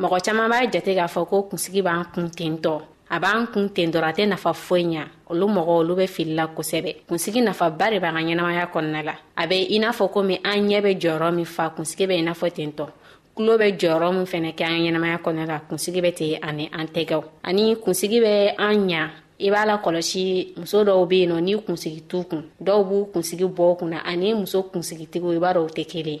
mɔgɔ caman b'a jate k'a fɔ ko kunsigi b'an kun tentɔ a b'an kun ten dɔrɔn a tɛ nafa foyi ɲa olu mɔgɔ olu bɛ fili la kosɛbɛ kunsigi nafaba de b'an ka ɲɛnamaya kɔnɔna la a bɛ i n'a fɔ komi an ɲɛ bɛ jɔyɔrɔ min fa kunsigi bɛ i n'a fɔ tentɔ tulo bɛ jɔyɔrɔ min fɛnɛ kɛ an ɲɛnamaya kɔnɔna la kunsigi bɛ ten ani an tɛgɛw ani kunsigi bɛ an ɲa i b'a la kɔlɔsi muso dɔw be yen nɔ n'i kunsigi t'u kun dɔw b'u kunsigi bɔ kunna ani muso kunsigitigiw i b'a dɔw tɛ kelen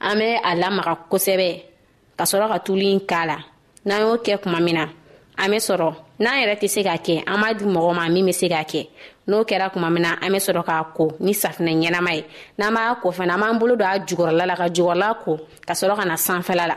an bɛ a lamaga kosɛbɛ ka sɔrɔ ka tulu in k'a la n'an y'o kɛ kuma min na an bɛ sɔrɔ n'an yɛrɛ tɛ se k'a kɛ an b'a di mɔgɔ ma min bɛ se k'a kɛ n'o kɛra kuma min na an bɛ sɔrɔ k'a ko ni safinɛ ɲɛnama ye n'an b'a ko fana an b'an bolo don a jukɔrɔla la ka jukɔrɔla ko ka sɔrɔ ka na sanfɛla la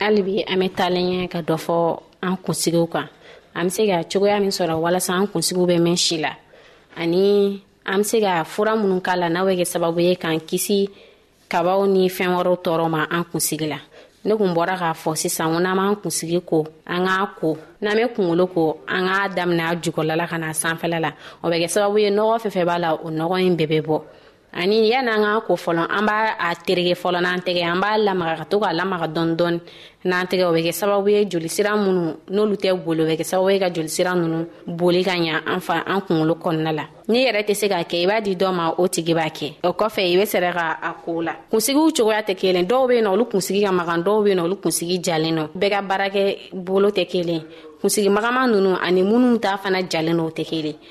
hali bi an bɛ taalen ɲɛ ka dɔ fɔ an kunsigiw kan an bɛ se ka cogoya min sɔrɔ walasa an kunsigiw bɛ mɛn si la ani an bɛ se ka fura minnu k'a la n'a bɛ kɛ sababu ye k'an kisi kabaw ni fɛn wɛrɛw tɔɔrɔ ma an kunsigi la ne kun bɔra k'a fɔ sisan ko n'an b'an kunsigi ko an k'a ko n'an bɛ kunkolo ko an k'a daminɛ a jukɔrɔla la ka na sanfɛla la o bɛ kɛ sababu ye nɔgɔ fɛn fɛn b'a la o nɔgɔ in bɛɛ bɛ bɔ ani yan'an k'an ko fɔlɔ an b'a a terege fɔlɔ n'an tɛgɛ an b'a lamaga ka to k'a lamaga dɔɔni dɔɔni n'an tɛgɛ o bɛ kɛ sababu ye jolisira minnu n'olu tɛ boli o bɛ kɛ sababu ye ka jolisira ninnu boli ka ɲa an fa an kunkolo kɔnɔna la n'i yɛrɛ tɛ se k'a kɛ i b'a di dɔ ma o tigi b'a kɛ o kɔfɛ i bɛ sɛrɛ ka a ko la kunsigiw cogoya tɛ kelen dɔw bɛ yen nɔ olu kunsigi ka magan dɔw bɛ yen nɔ olu kunsigi jalen nɔ bɛɛ ka baarakɛ bolo tɛ kelen kunsigi magama ninnu ani minnu t'a fana jalen nɔ o tɛ kelen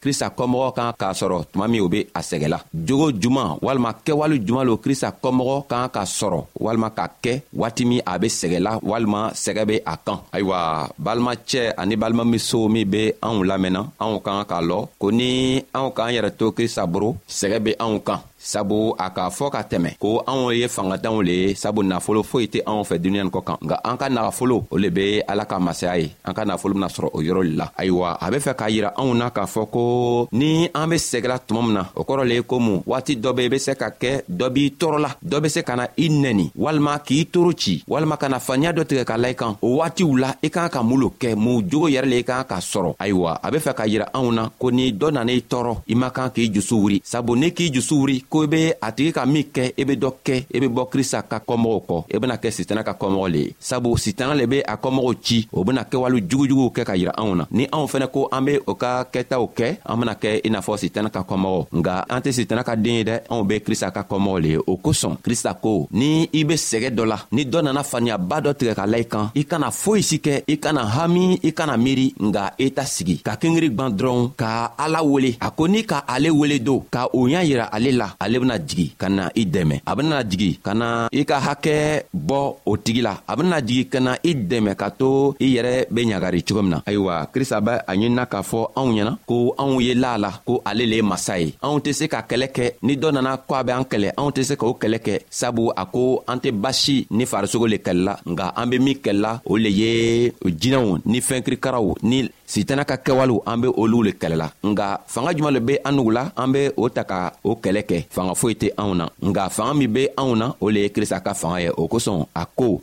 krista kɔmɔgɔ kan k'a sɔrɔ tuma min o be a sɛgɛla jogo juman walima kɛwale juman lo krista kɔmɔgɔ kan ka sɔrɔ walima ka kɛ waati min a be sɛgɛla walima sɛgɛ be a kan ayiwa balimacɛ ani balimamuso min be anw lamɛnna anw kan k'a lɔ ko ni anw k'an yɛrɛ to krista boro sɛgɛ be anw kan sabu a k'a fɔ ka tɛmɛ ko anw ye fangatanw le ye sabu nafolo foyi tɛ anw fɛ duniɲa kɔ kan nka an ka nagafolo o le be ala ka masaya ye an ka nafolo bena sɔrɔ o yɔrɔ le la ayiwa a be fɛ k'a yira anw na k'a fɔ ko ni an be sɛgɛla tuma min na o kɔrɔ le ye komu waati dɔ be i be se ka kɛ dɔ b'i tɔɔrɔla dɔ be se ka na i nɛni walima k'i toro ci walima ka na faniya dɔ tigɛ ka la i kan o waatiw la i k'an ka mun lo kɛ mun jogo yɛrɛ le i k'an ka sɔrɔ ayiwa a be fɛ k'a yira anw na ko ni dɔ nana i tɔɔrɔ i man kan k'i jusu wuri sabu n'i k'i jusu wuri ko i be a tigi ka min kɛ i be dɔ kɛ i be bɔ krista ka kɔmɔgɔw kɔ i bena kɛ sitana ka kɔmɔgɔ le ye sabu sitana le be a kɔmɔgɔw ci o bena kɛwale jugujuguw kɛ ka yira anw na ni anw fɛnɛ ko an be o ka kɛtaw kɛ an bena kɛ i n'a fɔ sitana ka kɔmɔgɔ nga an tɛ sitana ka den ye dɛ anw be krista ka kɔmɔgɔ le ye o kosɔn krista ko ni i be sɛgɛ dɔ la ni dɔ nana faniyaba dɔ tigɛ ka la i kan i kana foyi si kɛ i kana hami i kana miiri nga i e ta sigi ka kengeri gwan dɔrɔn ka ala wele a ko ni ka ale wele don ka o y'a yira ale la ale bena jigi ka na i dɛmɛ a bena jigi ka na i ka hakɛ bɔ o tigi la a bena jigi ka na i dɛmɛ ka to i yɛrɛ be ɲagari cogo min na ayiwa krista bɛ a ɲinina k'a fɔ anw ɲɛna ko anw ye laa la ko ale le ye masa ye anw tɛ se ka kɛlɛ kɛ ni dɔ nana ko a bɛ an kɛlɛ anw tɛ se k'o kɛlɛ kɛ sabu a ko an tɛ basi ni farisogo le kɛlɛla nka an be min kɛlɛla o le ye jinɛw ni fɛnkirikaraw ni sitana ka kɛwalew an be olu le kɛlɛla nga fanga juman le be an nugu la an be o ta ka o kɛlɛ kɛ fanga foyi tɛ anw na nga fanga min be anw na o le ye krista ka fanga ye o kosɔn a ko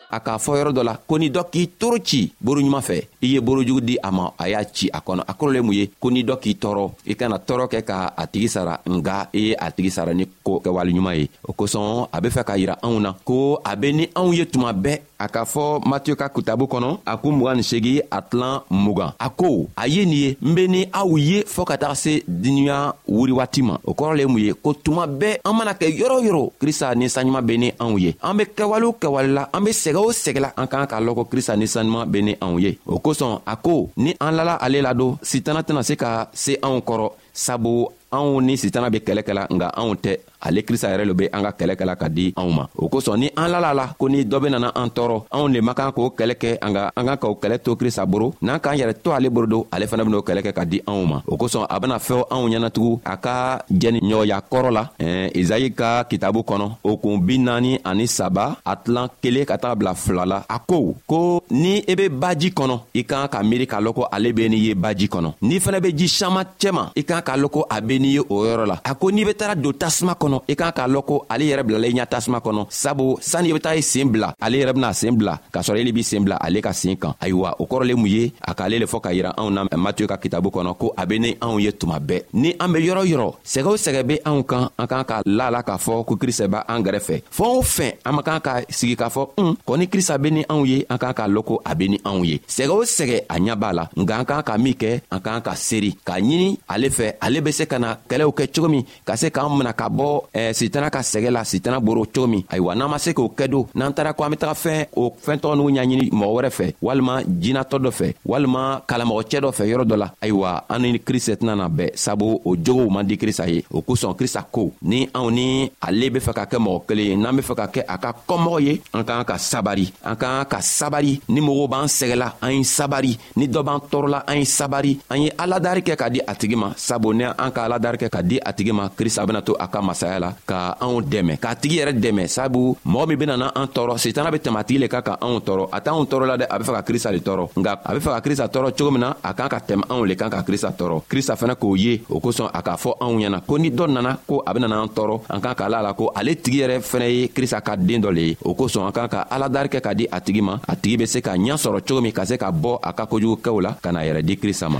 a k'a fɔ yɔrɔ dɔ la ko ni dɔ k'i toro ci boro ɲuman fɛ i ye borojugu di a ma a y'a ci a kɔnɔ a kɔrɔlen mun ye ko ni dɔ k'i tɔɔrɔ i kana tɔɔrɔ kɛ ka a tigi sara nga i ye a tigi sara ni ko kɛwale ɲuman ye o kosɔn a be fɛ k'a yira anw na ko a be ni anw ye tuma bɛɛ a k'a fɔ matiyo ka kitabu kɔnɔ a ko mugan ni segi a tilan mugan a ko a ye nin ye n be ni aw ye fɔɔ ka taga se duniɲa wuri waati ma o kɔrɔ le mun ye ko tuma bɛɛ an mana kɛ yɔrɔ yɔrɔ krista ni saɲuman be ni anw ye an be kɛwale o kɛwale la an be sɛgɛ o sɛgɛ la an k'an k'a lɔn ko krista ni saɲuman be ni anw ye o kosɔn a ko ni an lala ale ladon sitana tɛna se ka se anw kɔrɔ sabu anw ni sitana be kɛlɛ kɛla nka anw tɛ ale krista yɛrɛ lo be an ka kɛlɛ kɛla ka di anw ma o kosɔn ni an lala la ko ni dɔ be nana an tɔɔrɔ anw le man kan k'o kɛlɛ kɛ an ka an kan k'o kɛlɛ to krista boro n'an k'an yɛrɛ to ale boro don ale fana ben'o kɛlɛ kɛ ka di anw ma o kosɔn a bena fɛw anw ɲɛnatugu a ka jɛni ɲɔgɔnya kɔrɔ la eh, izayi ka kitabu kɔnɔ o kun bi naani ani saba a tilan kelen ka taga bila fila la a ko ko ni i e be baji kɔnɔ i kan ka miiri k'a lɔn ko ale be ni ye baji kɔnɔ n'i fɛnɛ be ji saman cɛma i kan k'a lɔn ko a be n'i ye o yɔrɔ la a ko n'i be taara don tasuma kɔnɔ i kan k'a lɔn ko ale yɛrɛ bilala i ɲa tasuma kɔnɔ sabu sani i be taa i seen bila ale yɛrɛ bena seen bila k'a sɔrɔ ele b'i seen bila ale ka seen kan ayiwa o kɔrɔlen mun ye a k'ale le fɔ ka yira anw na matiyo ka kitabu kɔnɔ ko a be ni anw ye tuma bɛɛ ni an be yɔrɔ yɔrɔ sɛgɛ o sɛgɛ be anw kan an kan ka la la k'a fɔ ko krista b' an gɛrɛfɛ fɛn o fɛn an man kan ka sigi k'a fɔ un kɔ ni krista be ni anw ye an k'an k'a lɔn ko a be ni anw ye sɛgɛ o sɛgɛ a ɲa b'a la nka an k'an ka min kɛ an k'an ka seeri k'a ɲini ale fɛ ale be se ka na kɛlɛw kɛ cogo min ka se k'an mina ka bɔ eh, sitana ka sɛgɛ la sitana boro cogo min ayiwa n'an ma se k'o kɛ don n'an taara ko an be taga fɛn o fɛntɔgɔ n'u ɲaɲini mɔgɔ wɛrɛ fɛ walima jinatɔ dɔ fɛ walima kalamɔgɔcɛ dɔ fɛ yɔrɔ dɔ la ayiwa an ni krista tɛna na bɛɛ sabu o jogow man di krista ye o kosɔn krista ko ni anw ni ale be fɛ ka kɛ mɔgɔ kelen ye n'an be fɛ ka kɛ a ka kɔmɔgɔ ye an k'an ka sabari an k'an ka sabari ni mɔgɔw b'an sɛgɛla an ye sabari ni dɔ b'an tɔɔrɔla an ye sabari an ye aladari kɛ ka di a tigi ma sabu ni an ka aladari kɛ ka di a tigi ma krista bena to a ka masaya la ka anw dɛmɛ k'a tigi yɛrɛ dɛmɛ sabu mɔgɔ min benana an tɔɔrɔ setana be tɛmɛ a tigi le ka ka anw tɔɔrɔ a t'anw tɔɔrɔ la dɛ a be fɛ ka krista le tɔɔrɔ nka a be fɛ ka krista tɔɔrɔ cogo min na a k'an ka tɛmɛ anw le kan ka krista tɔɔrɔ krista fɛnɛ k'o ye o kosɔn a k'a fɔ anw ɲɛna ko ni dɔ nana ko a bena n'an tɔɔrɔ an kan ka ala la ko ale tigi yɛrɛ fɛnɛ ye krista ka den dɔ le ye o kosɔn an kan ka aladari kɛ ka di a tigi ma a tigi be se ka ɲa sɔrɔ cogo min ka se ka bɔ a ka kojugu kɛw la ka na yɛrɛ di krista ma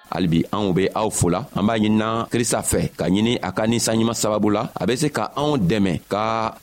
halibi anw be aw fola an b'a ɲinina krista fɛ ka ɲini a ka ninsanɲuman sababu la a be se ka anw dɛmɛ ka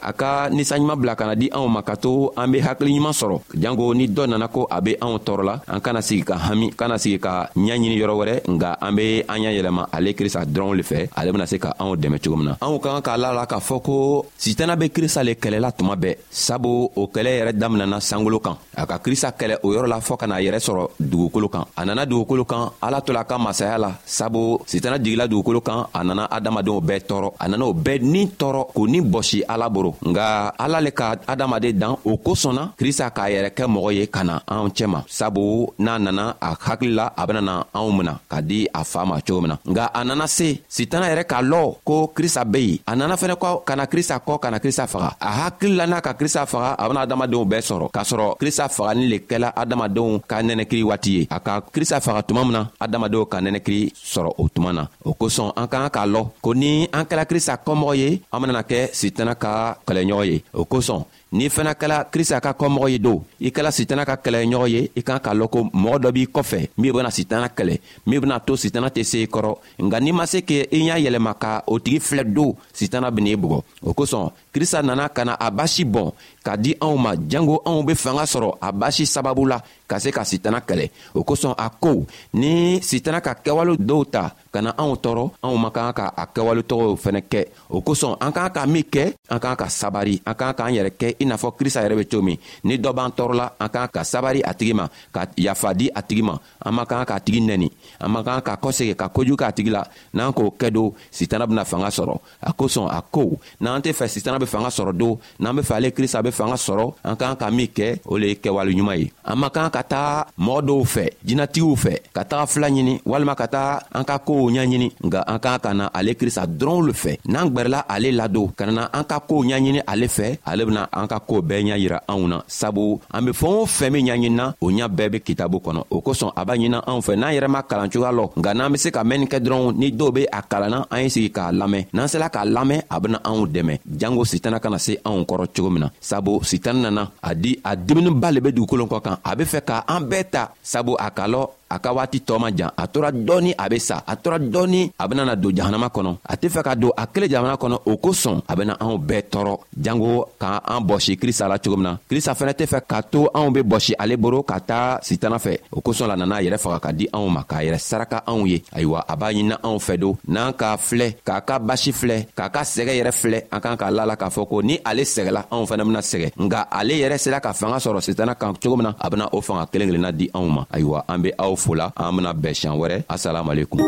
a ka ninsanɲuman bila kana di anw ma ka to an be hakiliɲuman sɔrɔ janko ni dɔ nana ko a be anw tɔɔrɔ la an kana sigi ka hami kana sigi ka ɲa ɲini yɔrɔ wɛrɛ nga an be an y'a yɛlɛma ale krista dɔrɔnw le fɛ ale bena se ka anw dɛmɛ cogo min na anw ka kan k'a la la k'a fɔ ko sitana be krista le kɛlɛla tuma bɛɛ sabu o kɛlɛ yɛrɛ daminɛna sankolo kan a ka krista kɛlɛ o yɔrɔ la fɔɔ ka n'a yɛrɛ sɔrɔ dugukolo kan a nana dugukolo kan ala tola ka masaya la sabu sitana jigila dugukolo kan a nana adamadenw bɛɛ tɔɔrɔ a nana o bɛɛ ni tɔɔrɔ k'o ni bɔsi ala boro nka ala le ka adamaden dan o kosɔn na krista k'a yɛrɛ kɛ mɔgɔ ye ka na anw cɛma sabu n'a nana a hakili la a benana anw mina ka di a faa ma cogo min na nka a nana se sitana yɛrɛ k'a lɔ ko krista be yen a nana fɛnɛ kɔ ka na krista kɔ ka na krista faga a hakili la n'a ka krista faga a bena adamadenw bɛɛ sɔrɔ k'a sɔrɔ krista fagali le kɛla adamadenw ka nɛnɛkiri waati ye a ka krista faga tuma min na adamadenw ka nɛnɛkiri sɔrɔ o tuma na o kosɔn an ka kan k'a lɔ ko ni an kɛla krista kɔmɔgɔ ye an benana kɛ sitana ka kɛlɛɲɔgɔn ye o kosɔn n'i fana kɛla krista ka kɔmɔgɔ ye don i kɛla sitana ka kɛlɛɲɔgɔn ye i kan k'a lɔn ko mɔgɔ dɔ b'i kɔfɛ min bena sitana kɛlɛ min bena to sitana tɛ se i kɔrɔ nka n'i ma se ke i y'a yɛlɛma ka o tigi filɛ don sitana ben'i bugɔ o kosɔn krista nana ka na a basi bɔn ka di anw ma jango anw be fanga sɔrɔ a basi sababu la ka se ka sitana kɛlɛ o kosɔn a ko ni sitana ka kɛwale dɔw ta ka na anw tɔɔrɔ anw man kan ka a kɛwale tɔgɔw fɛnɛ kɛ o kosɔn an k'an ka min kɛ an k'an ka sabari an k'an k'an yɛrɛ kɛ i n'a fɔ krista yɛrɛ be cogo min ni dɔ b'an tɔɔrɔla an k'an ka sabari a tigi ma ka yafa di a tigi ma an man kan k'a tigi nɛni an man kan ka kɔsegi ka kojugu k'a tigi la n'an k'o kɛ don sitana bena fanga sɔrɔ a kosɔn a ko n'an tɛ fɛ sitana bɛ fanga sɔrɔ don n'an bɛ fɛ ale krista bɛ fanga sɔrɔ an k'an ka min kɛ o le ye kɛwale ɲuman ye an man kan ka taa mɔgɔ dɔw fɛ jinatigiw fɛ ka taga fila ɲini walima ka taa an ka kow ɲaɲini nka an k'an ka na ale krista dɔrɔnw le fɛ n'an gwɛrɛla ale ladon ka na an ka kow ɲaɲini ale fɛ ale bena an ka koo bɛɛ ɲa yira anw na sabu an be fɛɛn o fɛn min ɲaɲinina o ɲa bɛɛ be kitabu kɔnɔ o kosɔn a b'a ɲinan anw fɛ n'an yɛrɛ ma kalan cogoya lɔ nka n'an be se ka mɛnni kɛ dɔrɔn ni dɔw be a kalanna an ye sigi k'a lamɛn n'an sela k'a lamɛn a bena anw dɛmɛ jango sitana kana se anw kɔrɔ cogo min na sabu sitana nana a di a dumuniba le be dugukolon kɔ kan a be fɛ ka an bɛɛ ta sabu a ka lɔ a ka waati tɔɔ man jan a tora dɔɔni a be sa a tora dɔɔni a benana don jahanama kɔnɔ a tɛ fɛ ka don a kelen jamana kɔnɔ o kosɔn a bena anw bɛɛ tɔɔrɔ jango ka an bɔsi krista la cogo min na krista fɛnɛ tɛ fɛ k'a to anw be bɔsi ale boro ka taa sitana fɛ o kosɔn la nana a yɛrɛ faga ka di anw ma k'a yɛrɛ saraka anw ye ayiwa a b'a ɲinina anw fɛ don n'an k'a filɛ k'a ka basi filɛ k'a ka sɛgɛ yɛrɛ filɛ an kan k'a la la k'a fɔ ko ni ale sɛgɛla anw fɛnɛ bena sɛgɛ nga ale yɛrɛ sera ka fanga sɔrɔ sitana kan cogo min na a bena o fanga kelen kelenna di anw ma ayiwa an be aw fola an bena bɛɛ siɲan wɛrɛ asalamualekum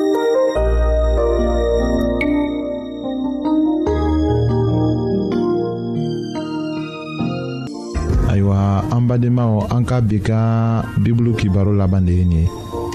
ayiwa an badenmaw an ka bi ka bibulu kibaro laban de ye nin ye